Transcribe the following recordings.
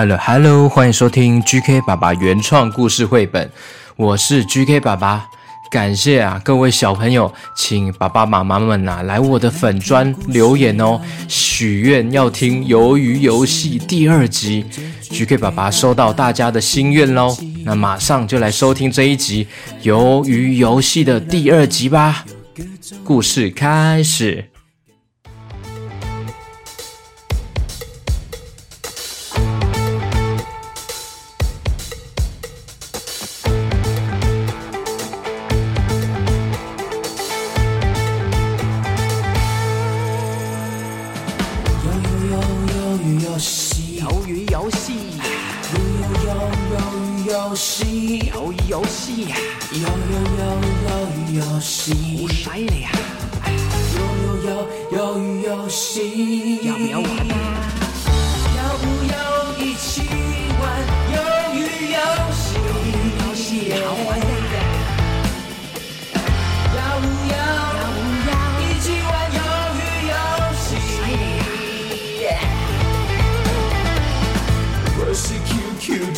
Hello Hello，欢迎收听 GK 爸爸原创故事绘本，我是 GK 爸爸。感谢啊，各位小朋友，请爸爸妈妈们呐、来我的粉砖留言哦，许愿要听《鱿鱼游戏》第二集。GK 爸爸收到大家的心愿喽，那马上就来收听这一集《鱿鱼游戏》的第二集吧。故事开始。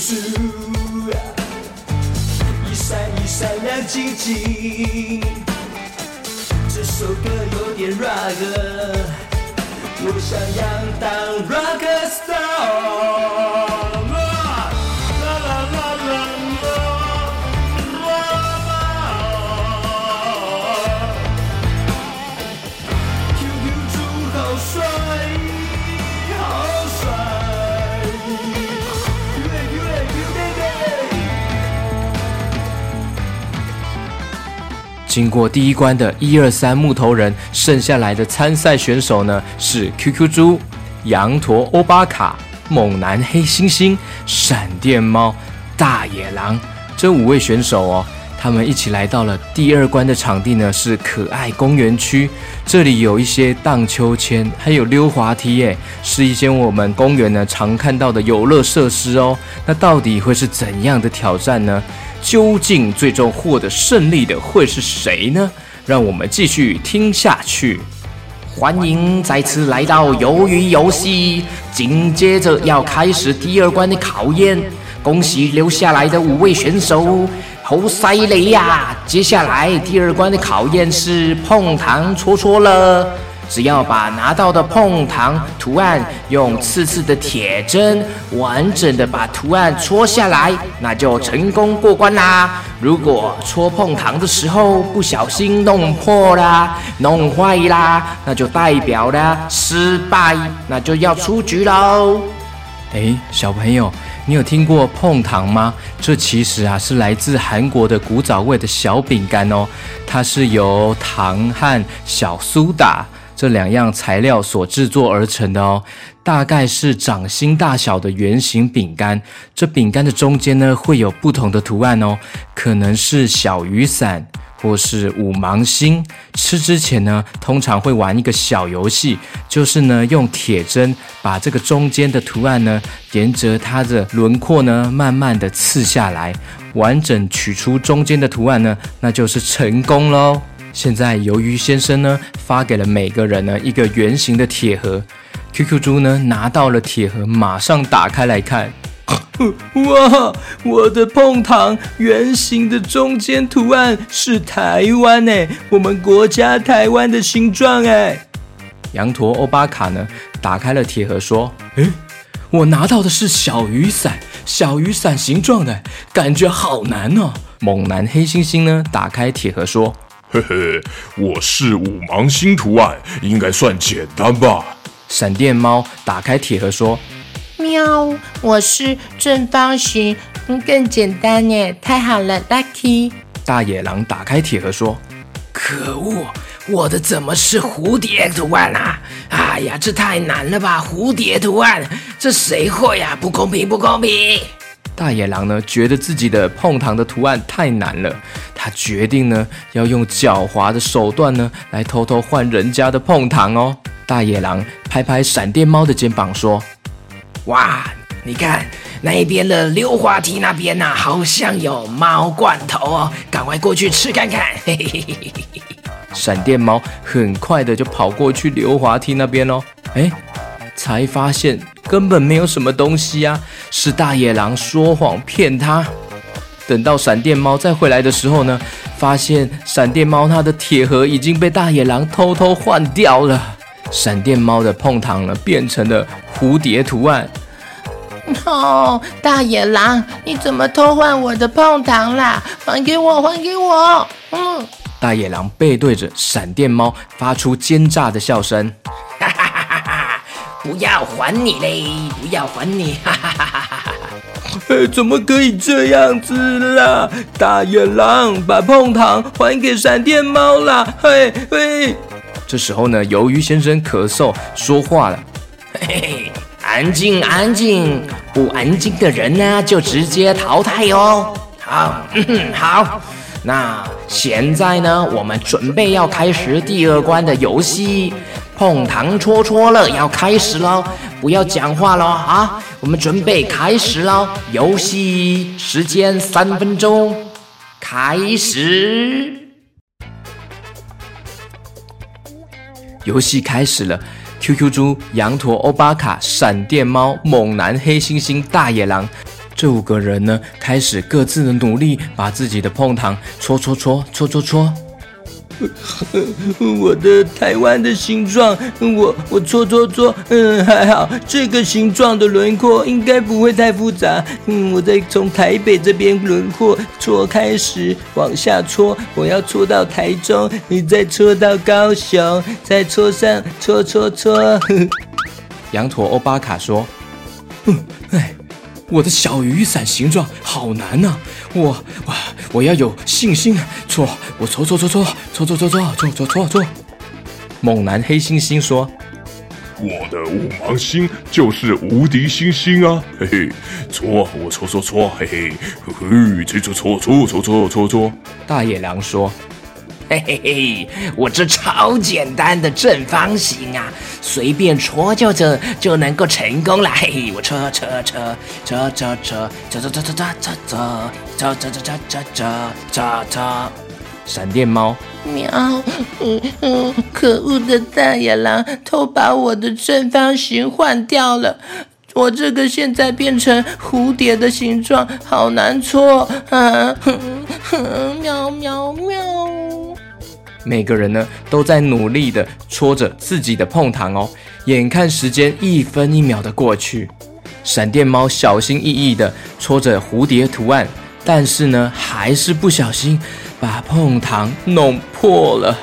QQ 猪，一闪一闪亮晶晶。这首歌有点 rock，我想要当 rock star。经过第一关的一二三木头人，剩下来的参赛选手呢是 QQ 猪、羊驼欧巴卡、猛男黑猩猩、闪电猫、大野狼这五位选手哦。他们一起来到了第二关的场地呢，是可爱公园区。这里有一些荡秋千，还有溜滑梯，耶，是一些我们公园呢常看到的游乐设施哦。那到底会是怎样的挑战呢？究竟最终获得胜利的会是谁呢？让我们继续听下去。欢迎再次来到鱿鱼游戏，紧接着要开始第二关的考验。恭喜留下来的五位选手，好犀利呀！接下来第二关的考验是碰糖戳戳乐。只要把拿到的碰糖图案用刺刺的铁针完整的把图案戳下来，那就成功过关啦。如果戳碰糖的时候不小心弄破啦、弄坏啦，那就代表了失败，那就要出局喽。哎，小朋友，你有听过碰糖吗？这其实啊是来自韩国的古早味的小饼干哦，它是由糖和小苏打这两样材料所制作而成的哦，大概是掌心大小的圆形饼干。这饼干的中间呢会有不同的图案哦，可能是小雨伞。或是五芒星。吃之前呢，通常会玩一个小游戏，就是呢用铁针把这个中间的图案呢，沿着它的轮廓呢，慢慢的刺下来，完整取出中间的图案呢，那就是成功喽。现在鱿鱼先生呢，发给了每个人呢一个圆形的铁盒。QQ 猪呢拿到了铁盒，马上打开来看。哇！我的碰糖圆形的中间图案是台湾哎，我们国家台湾的形状哎。羊驼欧巴卡呢，打开了铁盒说：“诶，我拿到的是小雨伞，小雨伞形状的，感觉好难哦。”猛男黑猩猩呢，打开铁盒说嘿嘿，我是五芒星图案，应该算简单吧？：“闪电猫打开铁盒说，喵，我是正方形嗯，更简单耶，太好了，Lucky。大野狼打开铁盒说：“可恶，我的怎么是蝴蝶图案啊？哎呀，这太难了吧！蝴蝶图案，这谁会呀、不公平，不公平！大野狼呢，觉得自己的碰糖的图案太难了，他决定呢要用狡猾的手段呢来偷偷换人家的碰糖哦。大野狼拍拍闪电猫的肩膀说哇，你看那边的溜滑梯那边呐、好像有猫罐头哦，赶快过去吃看看。嘿嘿嘿嘿嘿嘿：“闪电猫很快的就跑过去溜滑梯那边哦。哎，才发现根本没有什么东西啊，是大野狼说谎骗他。等到闪电猫再回来的时候呢，发现闪电猫它的铁盒已经被大野狼偷偷换掉了。闪电猫的碰糖呢，变成了蝴蝶图案。哦，大野狼，你怎么偷换我的碰糖啦？还给我，还给我！嗯，大野狼背对着闪电猫，发出奸诈的笑声。哈哈哈哈哈！不要还你嘞，不要还你！哈哈哈哈哈哈！呃，怎么可以这样子啦？大野狼把碰糖还给闪电猫啦！嘿嘿。这时候呢，鱿鱼先生咳嗽说话了。嘿嘿，安静安静，不安静的人呢就直接淘汰哦。好，嗯，好，那现在呢，我们准备要开始第二关的游戏，碰糖戳戳乐要开始喽，不要讲话喽啊！我们准备开始喽，游戏时间三分钟，开始。游戏开始了，QQ 猪、羊驼、欧巴卡、闪电猫、猛男、黑猩猩、大野狼，这五个人呢，开始各自的努力，把自己的碰糖戳戳戳戳戳戳。我的台湾的形状，我我搓搓搓，嗯，还好，这个形状的轮廓应该不会太复杂。嗯，我再从台北这边轮廓搓开始往下搓，我要搓到台中，你再搓到高雄，再搓上搓搓搓。羊驼欧巴卡说：“嗯，哎，我的小雨伞形状好难呐、我哇，我要有信心啊！搓，我搓搓搓搓搓搓搓搓搓搓搓搓。猛男黑猩猩说我的五芒星就是无敌星星啊！嘿嘿，错我错错错，嘿嘿，嘿嘿，搓搓搓搓搓搓搓搓。：“大野狼说，嘿嘿嘿，我这超简单的正方形啊，随便戳就这就能够成功了。嘿嘿，我戳戳戳戳戳戳戳戳戳戳戳戳戳戳戳戳戳戳。闪电猫喵，嗯嗯，可恶的大野狼偷把我的正方形换掉了。我这个现在变成蝴蝶的形状，好难搓啊！哼哼喵喵喵。每个人呢都在努力的戳着自己的碰糖哦。眼看时间一分一秒的过去，闪电猫小心翼翼的戳着蝴蝶图案，但是呢还是不小心把碰糖弄破了，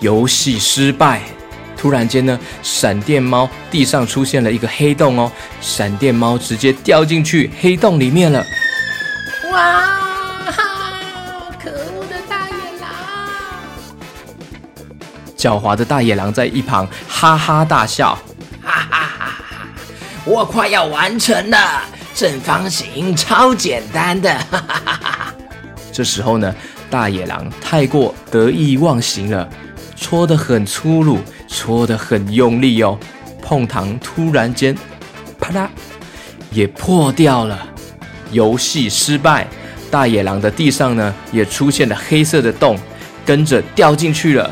游戏失败。突然间呢，闪电猫地上出现了一个黑洞哦，闪电猫直接掉进去黑洞里面了。哇！狡猾的大野狼在一旁哈哈大笑。哈哈哈哈！我快要完成了，正方形超简单的，哈哈哈哈！这时候呢，大野狼太过得意忘形了，戳得很粗鲁，戳得很用力哦。碰糖突然间，啪啦，也破掉了。游戏失败，大野狼的地上呢也出现了黑色的洞，跟着掉进去了。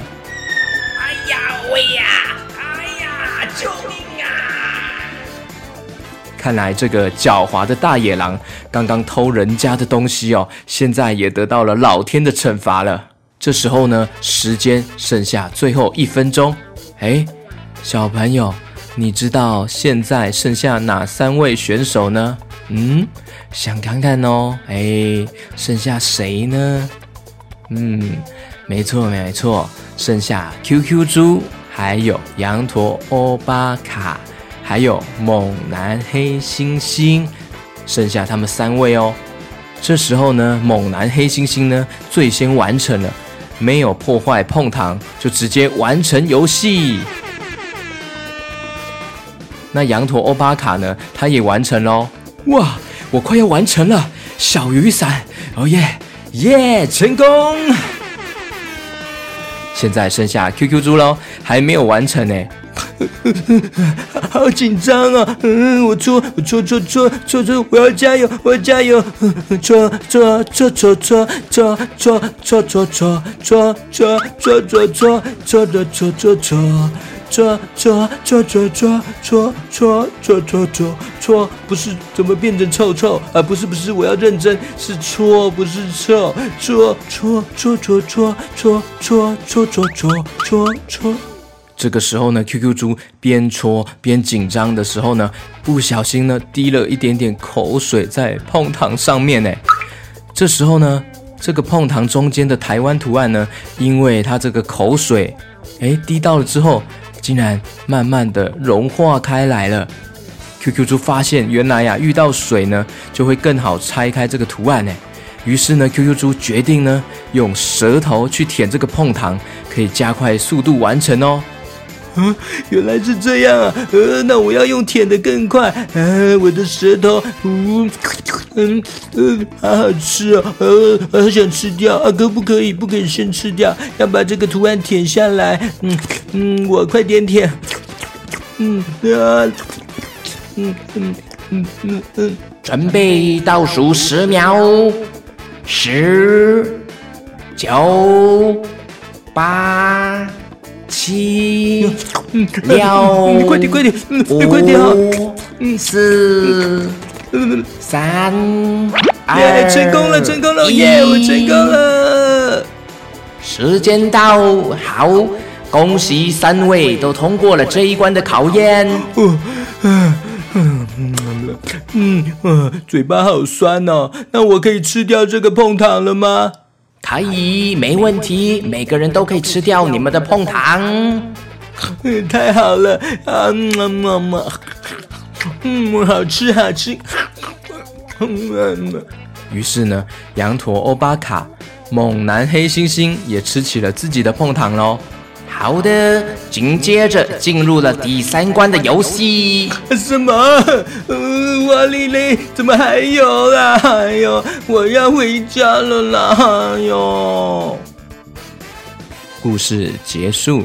看来这个狡猾的大野狼刚刚偷人家的东西哦，现在也得到了老天的惩罚了。这时候呢，时间剩下最后一分钟。哎，小朋友，你知道现在剩下哪三位选手呢？嗯，想看看哦。哎，剩下谁呢？嗯，没错没错，剩下 QQ 猪，还有羊驼欧巴卡，还有猛男黑猩猩，剩下他们三位哦。这时候呢，猛男黑猩猩呢最先完成了，没有破坏碰糖，就直接完成游戏。那羊驼欧巴卡呢，他也完成喽！哇，我快要完成了，小雨伞，哦耶耶，成功！现在剩下 QQ 猪喽，还没有完成呢。好紧张啊！嗯，我搓，我搓搓搓搓搓，我要加油，我要加油！搓搓搓搓搓搓搓搓搓搓搓搓搓搓搓搓搓搓搓。搓搓搓搓搓搓搓搓搓搓搓，不是怎么变成臭臭啊？不是不是，我要认真，是搓不是臭，搓搓搓搓搓搓搓搓搓搓搓搓。这个时候呢，QQ 猪边搓边紧张的时候呢，不小心呢滴了一点点口水在碰糖上面呢。这时候呢，这个碰糖中间的台湾图案呢，因为它这个口水，哎滴到了之后。竟然慢慢的融化开来了。QQ 猪发现，原来呀，遇到水呢，就会更好拆开这个图案呢。于是呢，QQ 猪决定呢，用舌头去舔这个碰糖，可以加快速度完成哦。嗯，原来是这样啊！呃，那我要用舔的更快。呃，我的舌头，嗯嗯嗯，好好吃哦，呃，好想吃掉啊！可不可以？不可以先吃掉，要把这个图案舔下来。嗯嗯，我快点舔。嗯啊，嗯嗯嗯嗯嗯，准备倒数十秒，十、九、八。七，六，快点快点，你快点四，三，二，成功了成功了耶，我成功了。时间到，好，恭喜三位都通过了这一关的考验。嗯嗯嗯嗯，嘴巴好酸哦，那我可以吃掉这个碰糖了吗？可以，没问题，每个人都可以吃掉你们的碰糖。太好了啊！么么么，嗯，好吃好吃。于是呢，羊驼欧巴卡、猛男黑猩猩也吃起了自己的碰糖喽。好的，紧接着进入了第三关的游戏。什么？瓦丽丽，怎么还有啦？哎呦，我要回家了啦！哎呦，故事结束。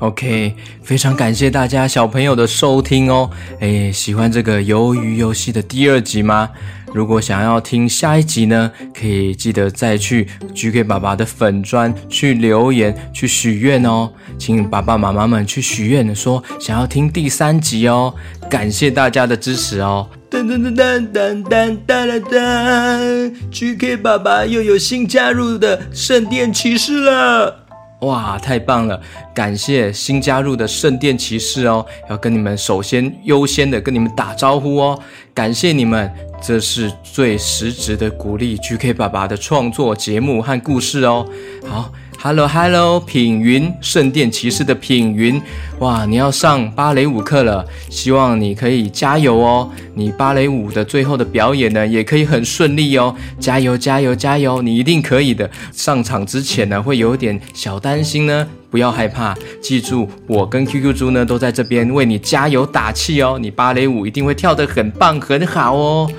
OK，非常感谢大家小朋友的收听哦。哎，喜欢这个鱿鱼游戏的第二集吗？如果想要听下一集呢，可以记得再去 GK 爸爸的粉砖去留言去许愿哦，请爸爸妈妈们去许愿，说想要听第三集哦。感谢大家的支持哦。噔噔噔噔噔噔噔噔，GK 爸爸又有新加入的圣殿骑士了。哇，太棒了！感谢新加入的圣殿骑士哦，要跟你们首先优先的跟你们打招呼哦，感谢你们，这是最实质的鼓励 GK 爸爸的创作节目和故事哦。好。Hello Hello，品云圣殿骑士的品云，哇，你要上芭蕾舞课了，希望你可以加油哦。你芭蕾舞的最后的表演呢，也可以很顺利哦。加油加油加油，你一定可以的。上场之前呢，会有点小担心呢，不要害怕，记住我跟 QQ 猪呢都在这边为你加油打气哦。你芭蕾舞一定会跳得很棒很好哦。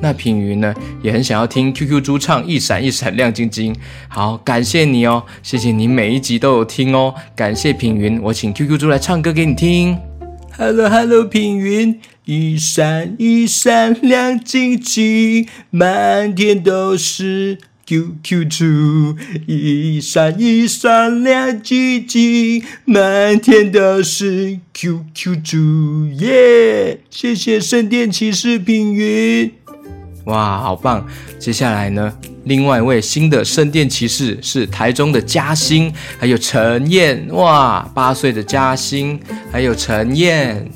那品云呢，也很想要听 QQ 猪唱《一闪一闪亮晶晶》。好，感谢你哦，谢谢你每一集都有听哦，感谢品云，我请 QQ 猪来唱歌给你听。Hello Hello，品云，一闪一闪亮晶晶，满天都是 QQ 猪。一闪一闪亮晶晶，满天都是 QQ 猪。耶，谢谢圣殿骑士品云。哇，好棒！接下来呢，另外一位新的圣殿骑士是台中的嘉欣，还有陈燕。哇，八岁的嘉欣，还有陈燕，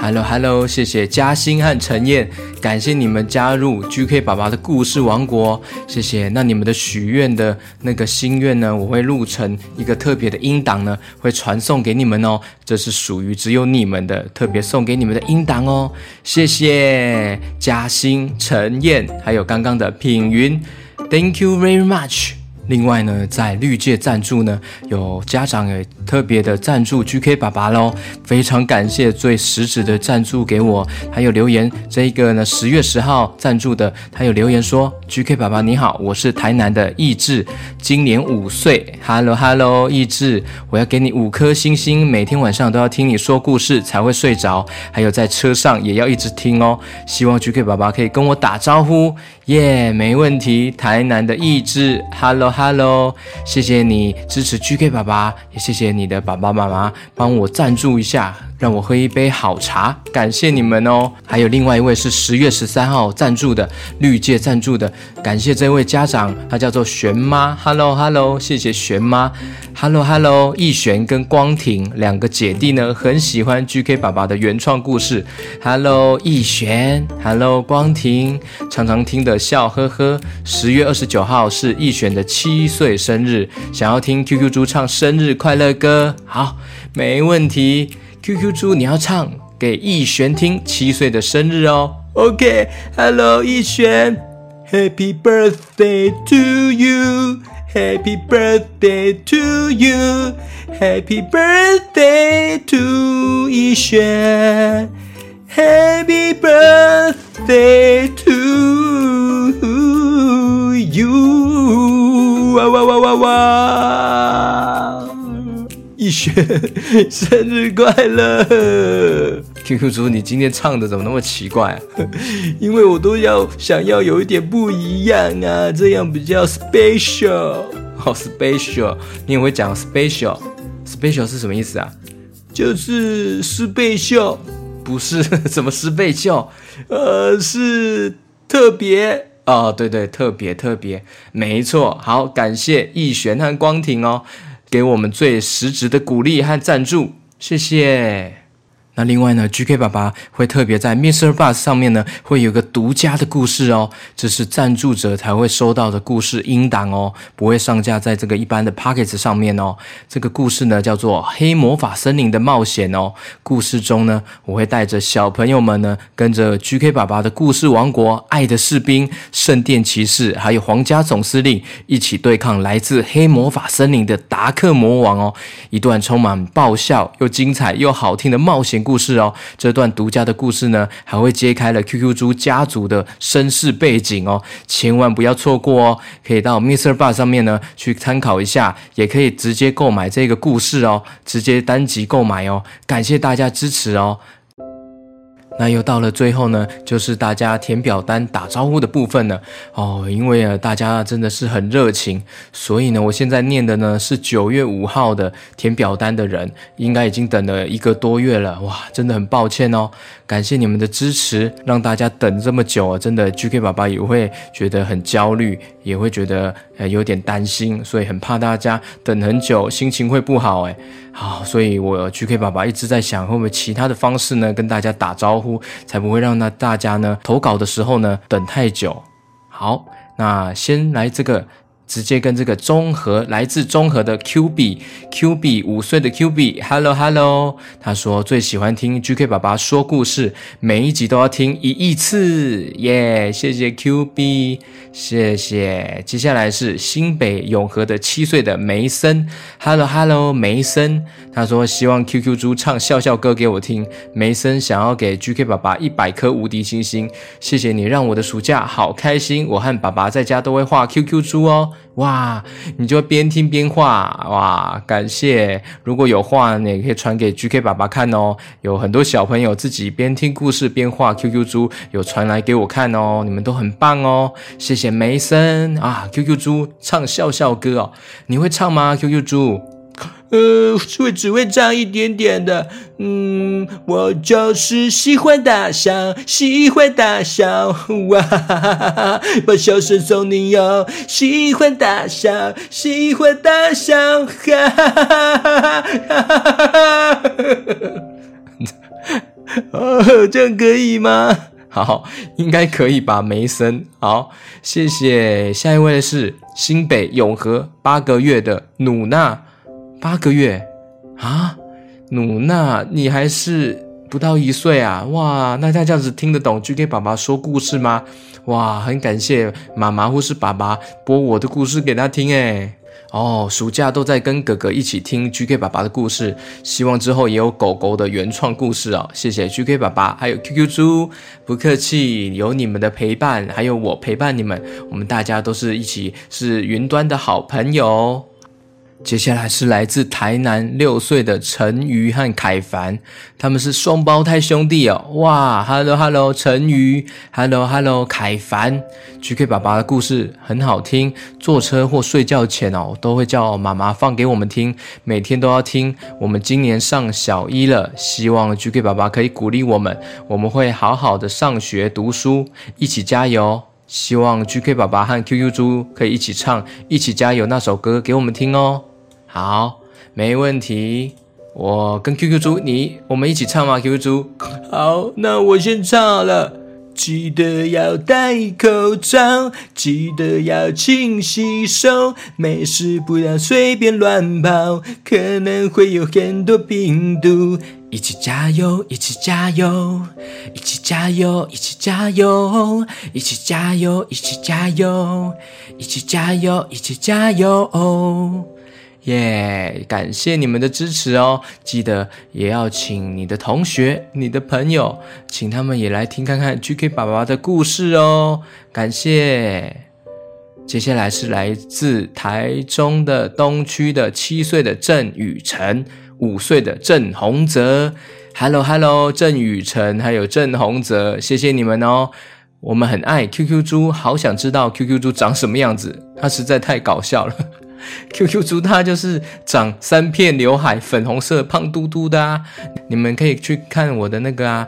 Hello Hello，谢谢嘉欣和陈燕，感谢你们加入 GK 爸爸的故事王国，谢谢。那你们的许愿的那个心愿呢，我会录成一个特别的音档呢，会传送给你们哦。这是属于只有你们的，特别送给你们的音档哦。谢谢嘉欣、陈燕，还有刚刚的品云，Thank you very much。另外呢，在绿界赞助呢，有家长也特别的赞助 GK 爸爸喽，非常感谢最实质的赞助给我，还有留言这一个呢，十月十号赞助的，他有留言说 GK 爸爸你好，我是台南的意志，今年五岁，Hello Hello 意志，我要给你五颗星星，每天晚上都要听你说故事才会睡着，还有在车上也要一直听哦，希望 GK 爸爸可以跟我打招呼。耶，没问题。台南的意志，Hello Hello，谢谢你支持 GK 爸爸，也谢谢你的爸爸妈妈帮我赞助一下。让我喝一杯好茶，感谢你们哦。还有另外一位是十月十三号赞助的绿界赞助的，感谢这位家长，他叫做玄妈。Hello Hello，谢谢玄妈。Hello Hello，易璇跟光庭两个姐弟呢，很喜欢 GK 爸爸的原创故事。Hello 易璇，Hello 光庭，常常听得笑呵呵。十月二十九号是易璇的七岁生日，想要听 QQ 猪唱生日快乐歌，好，没问题。QQ 猪，你要唱给逸璇听七岁的生日哦。OK，Hello，逸璇，Happy birthday to you，Happy birthday to you，Happy birthday to 逸璇，Happy birthday to you，哇哇哇哇哇！逸轩，生日快乐！QQ 猪，你今天唱的怎么那么奇怪？因为我都要想要有一点不一样啊，这样比较 special。好，special，你也会讲 special？special 是什么意思啊？就是十倍秀，不是 什么十倍秀，呃，是特别哦，对对，特别特别，没错。好，感谢逸璇和光庭哦。给我们最实质的鼓励和赞助，谢谢。那另外呢，GK 爸爸会特别在 Mr. Bus 上面呢，会有个独家的故事哦，这是赞助者才会收到的故事音档哦，不会上架在这个一般的 Pockets 上面哦。这个故事呢叫做《黑魔法森林的冒险》哦。故事中呢，我会带着小朋友们呢，跟着 GK 爸爸的故事王国、爱的士兵、圣殿骑士，还有皇家总司令一起对抗来自黑魔法森林的达克魔王哦。一段充满爆笑又精彩又好听的冒险。故事哦，这段独家的故事呢，还会揭开了 QQ 猪家族的身世背景哦，千万不要错过哦！可以到 Mr. Bar 上面呢去参考一下，也可以直接购买这个故事哦，直接单集购买哦。感谢大家支持哦。那又到了最后呢，就是大家填表单打招呼的部分了哦。因为啊，大家真的是很热情，所以呢，我现在念的呢是九月五号的填表单的人，应该已经等了一个多月了。哇，真的很抱歉哦，感谢你们的支持，让大家等这么久啊，真的 GK 爸爸也会觉得很焦虑，也会觉得呃有点担心，所以很怕大家等很久，心情会不好哎。好，所以我 GK 爸爸一直在想，会不会其他的方式呢，跟大家打招呼，才不会让那大家呢投稿的时候呢等太久。好，那先来这个。直接跟这个中和来自中和的 Q B Q B 五岁的 Q B Hello Hello，他说最喜欢听 G K 爸爸说故事，每一集都要听一亿次耶！谢谢 Q B，谢谢。接下来是新北永和的七岁的梅森 Hello Hello 梅森，他说希望 Q Q 猪唱笑笑歌给我听。梅森想要给 G K 爸爸一百颗无敌星星，谢谢你让我的暑假好开心。我和爸爸在家都会画 Q Q 猪哦。哇，你就边听边画哇！感谢，如果有画，你也可以传给 GK 爸爸看哦。有很多小朋友自己边听故事边画 QQ 猪，有传来给我看哦。你们都很棒哦，谢谢梅森啊！QQ 猪唱笑笑歌哦，你会唱吗？QQ 猪？呃，会只会唱一点点的。嗯，我就是喜欢大笑，喜欢大笑哇，把笑声送你哟。喜欢大笑，喜欢大笑，哈，哈，这样可以吗？好，应该可以吧，梅森。好，谢谢。下一位是新北永和八个月的努娜。八个月啊，努娜，你还是不到一岁啊？哇，那他这样子听得懂 GK 爸爸说故事吗？哇，很感谢妈妈或是爸爸播我的故事给他听诶。哦，暑假都在跟哥哥一起听 GK 爸爸的故事，希望之后也有狗狗的原创故事哦。谢谢 GK 爸爸，还有 QQ 猪，不客气，有你们的陪伴，还有我陪伴你们，我们大家都是一起是云端的好朋友。接下来是来自台南六岁的陈瑜和凯凡，他们是双胞胎兄弟哦。哇，Hello Hello，陈瑜，Hello Hello，凯凡，GK 爸爸的故事很好听，坐车或睡觉前哦，都会叫妈妈放给我们听，每天都要听。我们今年上小一了，希望 GK 爸爸可以鼓励我们，我们会好好的上学读书，一起加油。希望 GK 爸爸和 QQ 猪可以一起唱《一起加油》那首歌给我们听哦。好，没问题。我跟 QQ 猪，你我们一起唱吗？QQ 猪，好，那我先唱了。记得要戴口罩，记得要勤洗手，没事不要随便乱跑，可能会有很多病毒。一起加油，一起加油，一起加油，一起加油，一起加油，一起加油，一起加油，一起加油。耶！感谢你们的支持哦，记得也要请你的同学、你的朋友，请他们也来听看看 GK 爸爸的故事哦。感谢。接下来是来自台中的东区的七岁的郑雨辰，五岁的郑宏泽。Hello Hello，郑雨辰还有郑宏泽，谢谢你们哦。我们很爱 QQ 猪，好想知道 QQ 猪长什么样子，它实在太搞笑了。QQ 猪它就是长三片刘海，粉红色，胖嘟嘟的啊！你们可以去看我的那个啊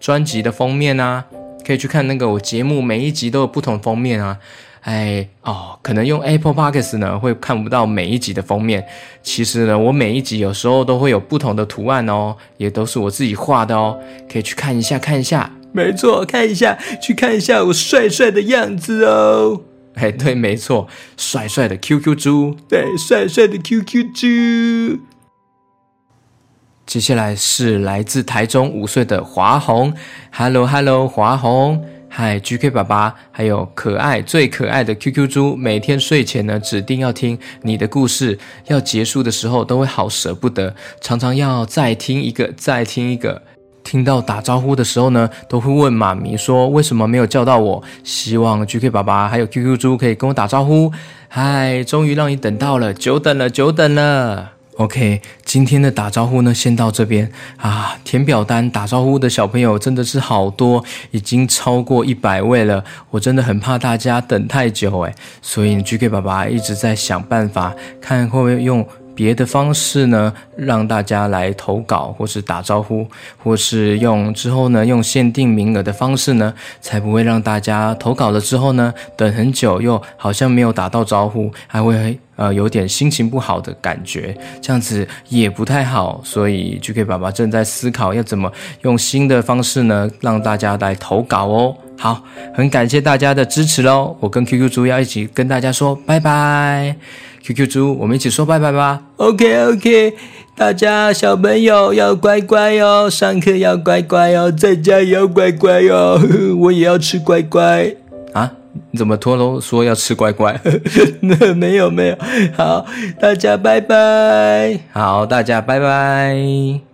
专辑的封面啊，可以去看那个我节目每一集都有不同封面啊。哎哦，可能用 Apple Podcast 呢会看不到每一集的封面，其实呢我每一集有时候都会有不同的图案哦，也都是我自己画的哦，可以去看一下看一下。没错，看一下，去看一下我帅帅的样子哦。哎，对，没错，帅帅的 QQ 猪，对，帅帅的 QQ 猪。接下来是来自台中五岁的华红，Hello Hello，华红，嗨 GK 爸爸，还有可爱最可爱的 QQ 猪，每天睡前呢，指定要听你的故事，要结束的时候都会好舍不得，常常要再听一个，再听一个。听到打招呼的时候呢，都会问妈咪说为什么没有叫到我？希望 GK 爸爸还有 QQ 猪可以跟我打招呼。嗨，终于让你等到了，久等了，久等了。OK，今天的打招呼呢，先到这边啊。填表单打招呼的小朋友真的是好多，已经超过一百位了。我真的很怕大家等太久诶，所以 GK 爸爸一直在想办法，看会不会用。别的方式呢，让大家来投稿，或是打招呼，或是用之后呢，用限定名额的方式呢，才不会让大家投稿了之后呢，等很久又好像没有打到招呼，还会呃有点心情不好的感觉，这样子也不太好。所以 GK 爸爸正在思考要怎么用新的方式呢，让大家来投稿哦。好，很感谢大家的支持喽！我跟 QQ 猪要一起跟大家说拜拜。QQ 猪，我们一起说拜拜吧。OK OK，大家小朋友要乖乖哦，上课要乖乖哦，在家也要乖乖哦。我也要吃乖乖！怎么脱楼说要吃乖乖？没有没有。好，大家拜拜。好，大家拜拜。